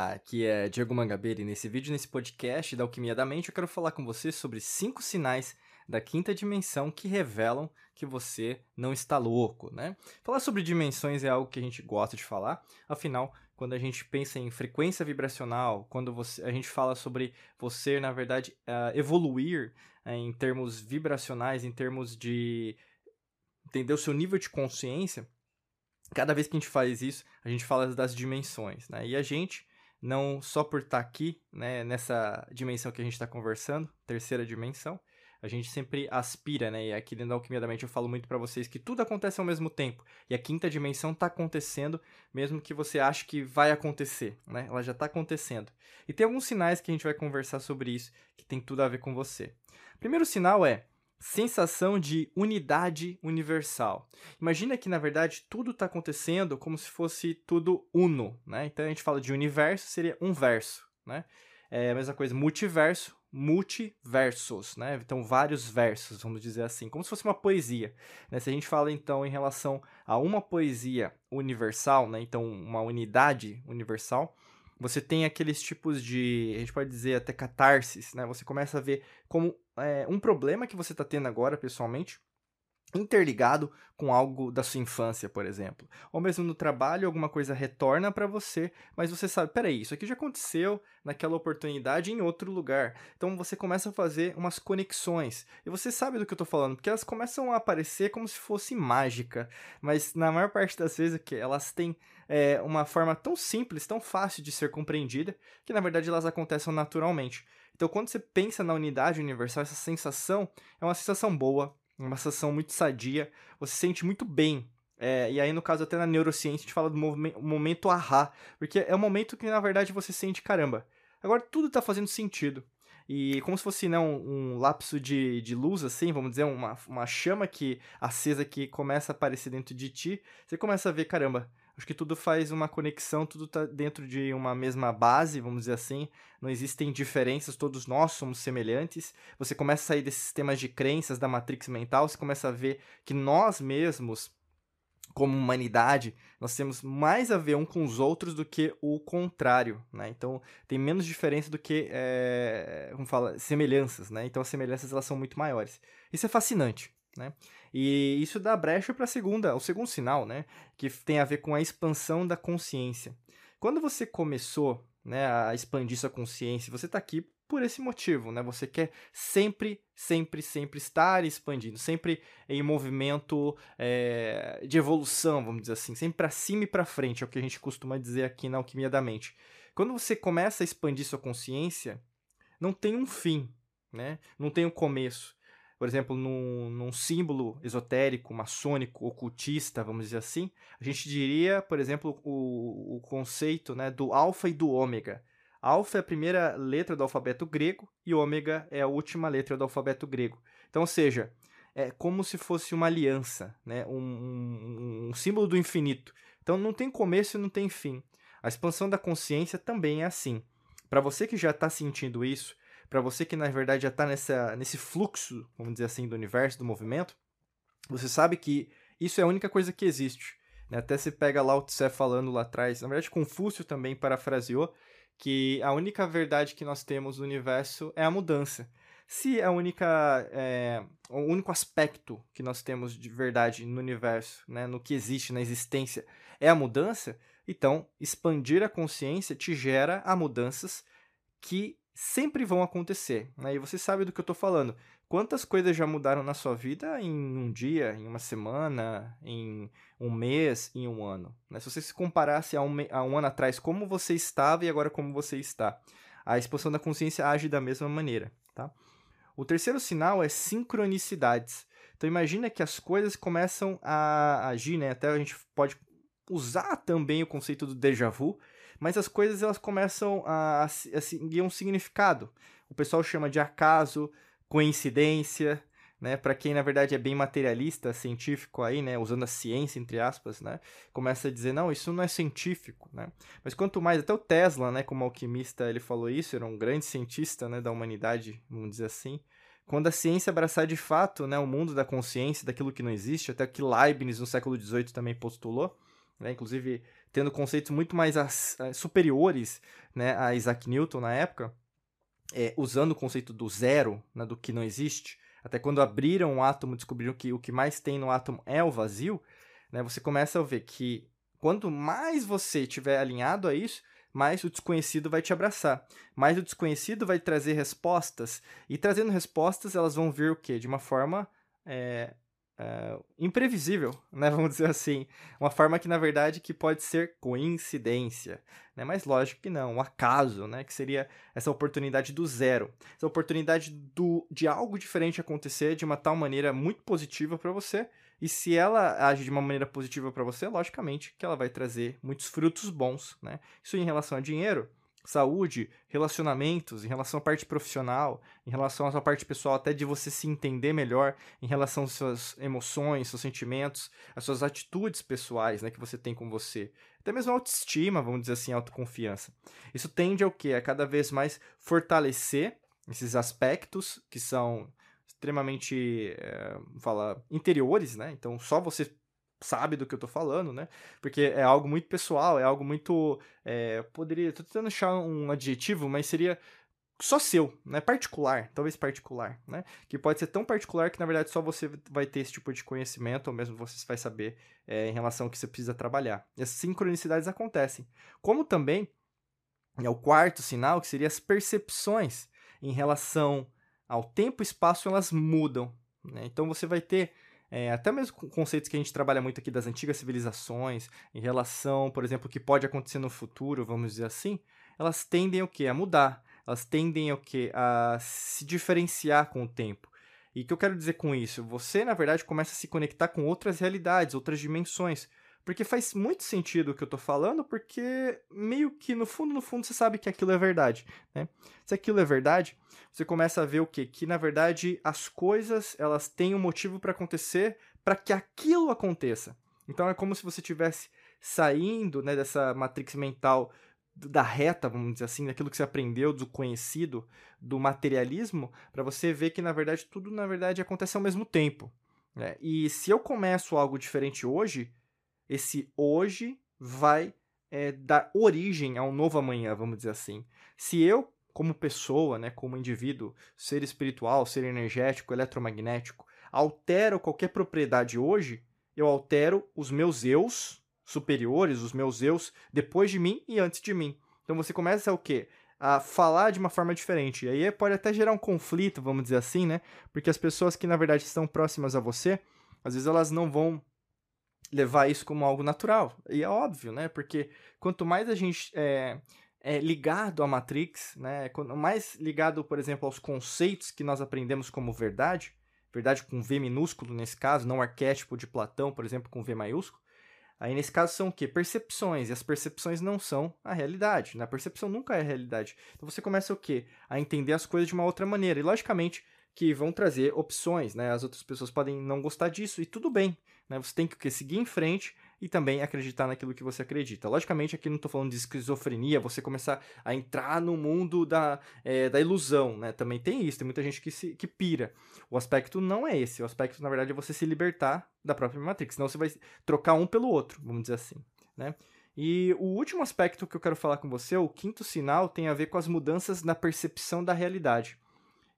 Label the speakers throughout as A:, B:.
A: Olá, aqui é Diego Mangabeira e nesse vídeo, nesse podcast da Alquimia da Mente, eu quero falar com você sobre cinco sinais da quinta dimensão que revelam que você não está louco, né? Falar sobre dimensões é algo que a gente gosta de falar, afinal, quando a gente pensa em frequência vibracional, quando você, a gente fala sobre você, na verdade, uh, evoluir uh, em termos vibracionais, em termos de entender o seu nível de consciência, cada vez que a gente faz isso, a gente fala das dimensões, né? E a gente, não só por estar tá aqui, né, nessa dimensão que a gente está conversando, terceira dimensão, a gente sempre aspira, né? E aqui dentro da Alquimia da Mente eu falo muito para vocês que tudo acontece ao mesmo tempo. E a quinta dimensão está acontecendo, mesmo que você ache que vai acontecer, né? Ela já está acontecendo. E tem alguns sinais que a gente vai conversar sobre isso, que tem tudo a ver com você. Primeiro sinal é sensação de unidade universal. Imagina que, na verdade, tudo está acontecendo como se fosse tudo uno, né? Então, a gente fala de universo, seria um verso, né? É a mesma coisa, multiverso, multiversos, né? Então, vários versos, vamos dizer assim, como se fosse uma poesia. Né? Se a gente fala, então, em relação a uma poesia universal, né? Então, uma unidade universal, você tem aqueles tipos de, a gente pode dizer até catarses, né? Você começa a ver como é, um problema que você está tendo agora, pessoalmente, interligado com algo da sua infância, por exemplo. Ou mesmo no trabalho, alguma coisa retorna para você, mas você sabe, peraí, isso aqui já aconteceu naquela oportunidade em outro lugar. Então você começa a fazer umas conexões. E você sabe do que eu estou falando, porque elas começam a aparecer como se fosse mágica, mas na maior parte das vezes que elas têm é, uma forma tão simples, tão fácil de ser compreendida, que na verdade elas acontecem naturalmente. Então, quando você pensa na unidade universal, essa sensação é uma sensação boa, uma sensação muito sadia, você se sente muito bem. É, e aí, no caso, até na neurociência, a gente fala do momento ahá, porque é o momento que, na verdade, você sente, caramba, agora tudo está fazendo sentido. E como se fosse né, um, um lapso de, de luz, assim, vamos dizer, uma, uma chama que acesa que começa a aparecer dentro de ti, você começa a ver, caramba, Acho que tudo faz uma conexão, tudo está dentro de uma mesma base, vamos dizer assim. Não existem diferenças, todos nós somos semelhantes. Você começa a sair desses sistemas de crenças da matrix mental, você começa a ver que nós mesmos, como humanidade, nós temos mais a ver um com os outros do que o contrário, né? Então, tem menos diferença do que, é, como fala, semelhanças, né? Então, as semelhanças, elas são muito maiores. Isso é fascinante, né? E isso dá brecha para a segunda, o segundo sinal, né, que tem a ver com a expansão da consciência. Quando você começou, né, a expandir sua consciência, você está aqui por esse motivo, né? Você quer sempre, sempre, sempre estar expandindo, sempre em movimento é, de evolução, vamos dizer assim, sempre para cima e para frente, é o que a gente costuma dizer aqui na alquimia da mente. Quando você começa a expandir sua consciência, não tem um fim, né? Não tem um começo por exemplo, num, num símbolo esotérico, maçônico, ocultista, vamos dizer assim, a gente diria, por exemplo, o, o conceito né, do alfa e do ômega. Alfa é a primeira letra do alfabeto grego e ômega é a última letra do alfabeto grego. Então, ou seja, é como se fosse uma aliança, né? um, um, um símbolo do infinito. Então, não tem começo e não tem fim. A expansão da consciência também é assim. Para você que já está sentindo isso, para você que na verdade já está nesse fluxo, vamos dizer assim, do universo, do movimento, você sabe que isso é a única coisa que existe. Né? Até se pega Lao Tse falando lá atrás, na verdade Confúcio também parafraseou que a única verdade que nós temos no universo é a mudança. Se a única, é, o único aspecto que nós temos de verdade no universo, né, no que existe, na existência, é a mudança, Então, expandir a consciência te gera a mudanças que sempre vão acontecer. Né? E você sabe do que eu estou falando. Quantas coisas já mudaram na sua vida em um dia, em uma semana, em um mês, em um ano? Né? Se você se comparasse a um, a um ano atrás, como você estava e agora como você está, a expansão da consciência age da mesma maneira. Tá? O terceiro sinal é sincronicidades. Então imagina que as coisas começam a agir, né? Até a gente pode usar também o conceito do déjà vu, mas as coisas elas começam a, a, a seguir um significado. O pessoal chama de acaso, coincidência, né? Para quem na verdade é bem materialista, científico aí, né? Usando a ciência entre aspas, né? Começa a dizer não, isso não é científico, né? Mas quanto mais até o Tesla, né? Como alquimista, ele falou isso, era um grande cientista, né? Da humanidade, vamos dizer assim. Quando a ciência abraçar de fato, né? O mundo da consciência, daquilo que não existe, até que Leibniz no século XVIII também postulou, né? Inclusive tendo conceitos muito mais as, as, superiores, né? A Isaac Newton na época é, usando o conceito do zero, né, do que não existe, até quando abriram o átomo, descobriram que o que mais tem no átomo é o vazio, né, você começa a ver que quanto mais você estiver alinhado a isso, mais o desconhecido vai te abraçar. Mais o desconhecido vai trazer respostas. E trazendo respostas, elas vão vir o quê? De uma forma é, imprevisível, né? Vamos dizer assim. Uma forma que, na verdade, que pode ser coincidência, né? Mas lógico que não, um acaso, né? Que seria essa oportunidade do zero. Essa oportunidade do, de algo diferente acontecer de uma tal maneira muito positiva para você. E se ela age de uma maneira positiva para você, logicamente que ela vai trazer muitos frutos bons, né? Isso em relação a dinheiro, saúde, relacionamentos, em relação à parte profissional, em relação à sua parte pessoal, até de você se entender melhor, em relação às suas emoções, seus sentimentos, às suas atitudes pessoais, né, que você tem com você. Até mesmo autoestima, vamos dizer assim, autoconfiança. Isso tende ao quê? A cada vez mais fortalecer esses aspectos que são extremamente, é, fala, interiores, né? Então, só você sabe do que eu tô falando, né? Porque é algo muito pessoal, é algo muito. É, poderia. Tô tentando achar um adjetivo, mas seria só seu, né? Particular, talvez particular, né? Que pode ser tão particular que na verdade só você vai ter esse tipo de conhecimento, ou mesmo você vai saber é, em relação ao que você precisa trabalhar. E as sincronicidades acontecem. Como também é o quarto sinal, que seria as percepções em relação ao tempo e espaço, elas mudam. Né? Então você vai ter é, até mesmo conceitos que a gente trabalha muito aqui das antigas civilizações, em relação, por exemplo, o que pode acontecer no futuro, vamos dizer assim, elas tendem o quê? A mudar. Elas tendem o quê? A se diferenciar com o tempo. E o que eu quero dizer com isso? Você, na verdade, começa a se conectar com outras realidades, outras dimensões. Porque faz muito sentido o que eu tô falando, porque meio que no fundo, no fundo, você sabe que aquilo é verdade, né? Se aquilo é verdade, você começa a ver o quê? Que na verdade as coisas, elas têm um motivo para acontecer para que aquilo aconteça. Então é como se você tivesse saindo, né, dessa matrix mental da reta, vamos dizer assim, daquilo que você aprendeu, do conhecido, do materialismo, para você ver que na verdade tudo na verdade acontece ao mesmo tempo. Né? E se eu começo algo diferente hoje, esse hoje vai é, dar origem a um novo amanhã, vamos dizer assim. Se eu, como pessoa, né, como indivíduo, ser espiritual, ser energético, eletromagnético, altero qualquer propriedade hoje, eu altero os meus eus superiores, os meus eus depois de mim e antes de mim. Então você começa a o quê? A falar de uma forma diferente. E aí pode até gerar um conflito, vamos dizer assim, né? Porque as pessoas que na verdade estão próximas a você, às vezes elas não vão levar isso como algo natural. E é óbvio, né? Porque quanto mais a gente é, é ligado à Matrix, né? Quanto mais ligado, por exemplo, aos conceitos que nós aprendemos como verdade, verdade com V minúsculo nesse caso, não arquétipo de Platão, por exemplo, com V maiúsculo. Aí nesse caso são o quê? Percepções, e as percepções não são a realidade, né? A percepção nunca é a realidade. Então você começa o quê? A entender as coisas de uma outra maneira. E logicamente que vão trazer opções, né? As outras pessoas podem não gostar disso e tudo bem, né? Você tem que seguir em frente e também acreditar naquilo que você acredita. Logicamente, aqui não estou falando de esquizofrenia, você começar a entrar no mundo da, é, da ilusão, né? Também tem isso, tem muita gente que, se, que pira. O aspecto não é esse, o aspecto, na verdade, é você se libertar da própria Matrix, senão você vai trocar um pelo outro, vamos dizer assim, né? E o último aspecto que eu quero falar com você, o quinto sinal, tem a ver com as mudanças na percepção da realidade.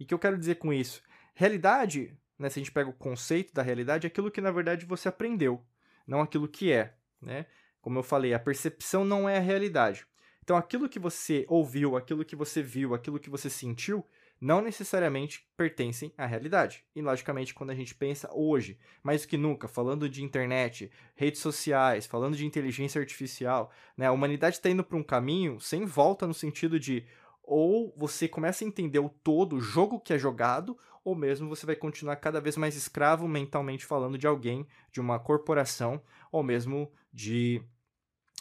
A: E o que eu quero dizer com isso? Realidade, né, se a gente pega o conceito da realidade, é aquilo que na verdade você aprendeu, não aquilo que é. Né? Como eu falei, a percepção não é a realidade. Então, aquilo que você ouviu, aquilo que você viu, aquilo que você sentiu, não necessariamente pertencem à realidade. E, logicamente, quando a gente pensa hoje, mais do que nunca, falando de internet, redes sociais, falando de inteligência artificial, né, a humanidade está indo para um caminho sem volta no sentido de ou você começa a entender o todo, o jogo que é jogado, ou mesmo você vai continuar cada vez mais escravo mentalmente falando de alguém, de uma corporação, ou mesmo de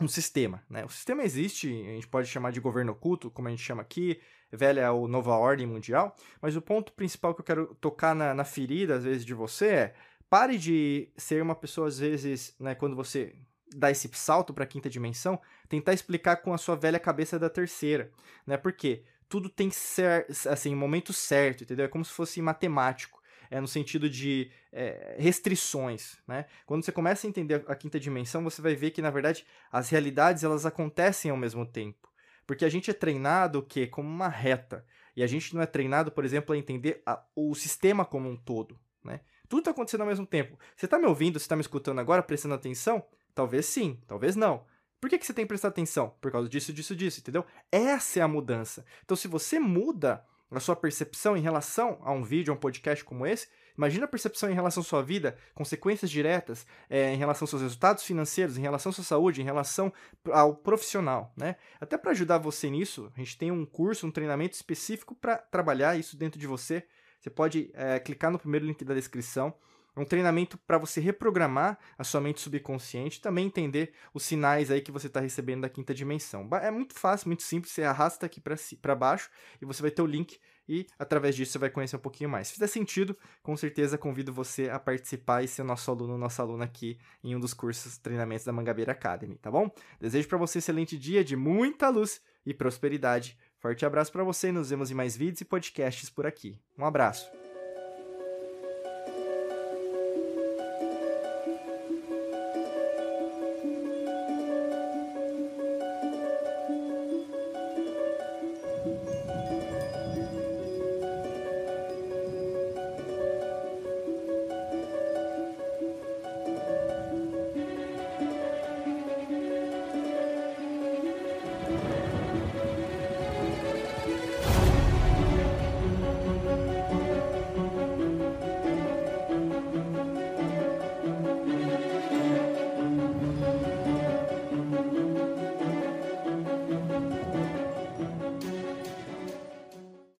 A: um sistema. Né? O sistema existe, a gente pode chamar de governo oculto, como a gente chama aqui, velha é o nova ordem mundial, mas o ponto principal que eu quero tocar na, na ferida, às vezes, de você é pare de ser uma pessoa, às vezes, né, quando você dá esse salto para a quinta dimensão, tentar explicar com a sua velha cabeça da terceira, né? Porque tudo tem ser, assim, momento certo, entendeu? É como se fosse matemático é no sentido de é, restrições, né? Quando você começa a entender a quinta dimensão, você vai ver que na verdade as realidades elas acontecem ao mesmo tempo, porque a gente é treinado o quê? Como uma reta e a gente não é treinado, por exemplo, a entender a, o sistema como um todo, né? Tudo está acontecendo ao mesmo tempo. Você está me ouvindo, você está me escutando agora, prestando atenção? Talvez sim, talvez não. Por que, que você tem que prestar atenção? Por causa disso, disso, disso, entendeu? Essa é a mudança. Então, se você muda a sua percepção em relação a um vídeo, a um podcast como esse, imagina a percepção em relação à sua vida, consequências diretas é, em relação aos seus resultados financeiros, em relação à sua saúde, em relação ao profissional, né? Até para ajudar você nisso, a gente tem um curso, um treinamento específico para trabalhar isso dentro de você. Você pode é, clicar no primeiro link da descrição é um treinamento para você reprogramar a sua mente subconsciente também entender os sinais aí que você está recebendo da quinta dimensão. É muito fácil, muito simples, você arrasta aqui para baixo e você vai ter o link e através disso você vai conhecer um pouquinho mais. Se fizer sentido, com certeza convido você a participar e ser nosso aluno, nossa aluna aqui em um dos cursos treinamentos da Mangabeira Academy, tá bom? Desejo para você um excelente dia de muita luz e prosperidade. Forte abraço para você nos vemos em mais vídeos e podcasts por aqui. Um abraço.